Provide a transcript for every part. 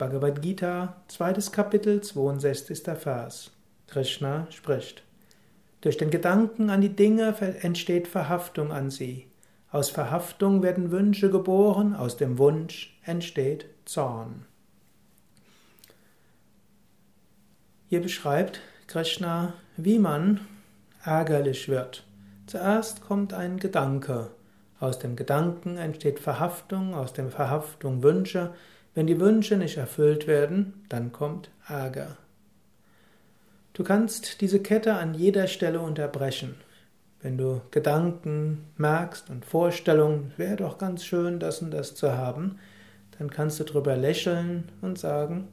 Bhagavad Gita, zweites Kapitel, 62. Vers. Krishna spricht. Durch den Gedanken an die Dinge entsteht Verhaftung an sie. Aus Verhaftung werden Wünsche geboren, aus dem Wunsch entsteht Zorn. Hier beschreibt Krishna, wie man ärgerlich wird. Zuerst kommt ein Gedanke. Aus dem Gedanken entsteht Verhaftung, aus der Verhaftung Wünsche, wenn die Wünsche nicht erfüllt werden, dann kommt Ärger. Du kannst diese Kette an jeder Stelle unterbrechen. Wenn du Gedanken merkst und Vorstellungen, wäre doch ganz schön, das und das zu haben, dann kannst du drüber lächeln und sagen,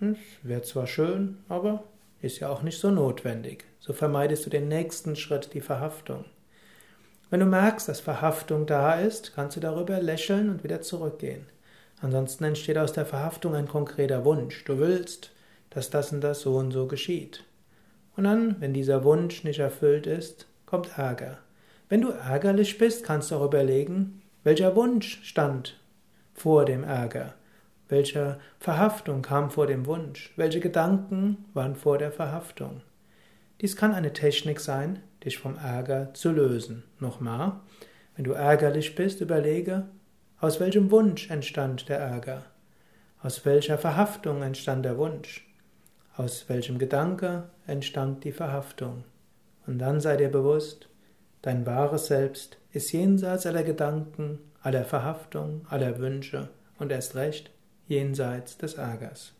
es wäre zwar schön, aber ist ja auch nicht so notwendig. So vermeidest du den nächsten Schritt, die Verhaftung. Wenn du merkst, dass Verhaftung da ist, kannst du darüber lächeln und wieder zurückgehen. Ansonsten entsteht aus der Verhaftung ein konkreter Wunsch. Du willst, dass das und das so und so geschieht. Und dann, wenn dieser Wunsch nicht erfüllt ist, kommt Ärger. Wenn du ärgerlich bist, kannst du auch überlegen, welcher Wunsch stand vor dem Ärger, welche Verhaftung kam vor dem Wunsch, welche Gedanken waren vor der Verhaftung. Dies kann eine Technik sein, dich vom Ärger zu lösen. Nochmal, wenn du ärgerlich bist, überlege, aus welchem Wunsch entstand der Ärger? Aus welcher Verhaftung entstand der Wunsch? Aus welchem Gedanke entstand die Verhaftung? Und dann sei dir bewusst, dein wahres Selbst ist jenseits aller Gedanken, aller Verhaftung, aller Wünsche und erst recht jenseits des Ärgers.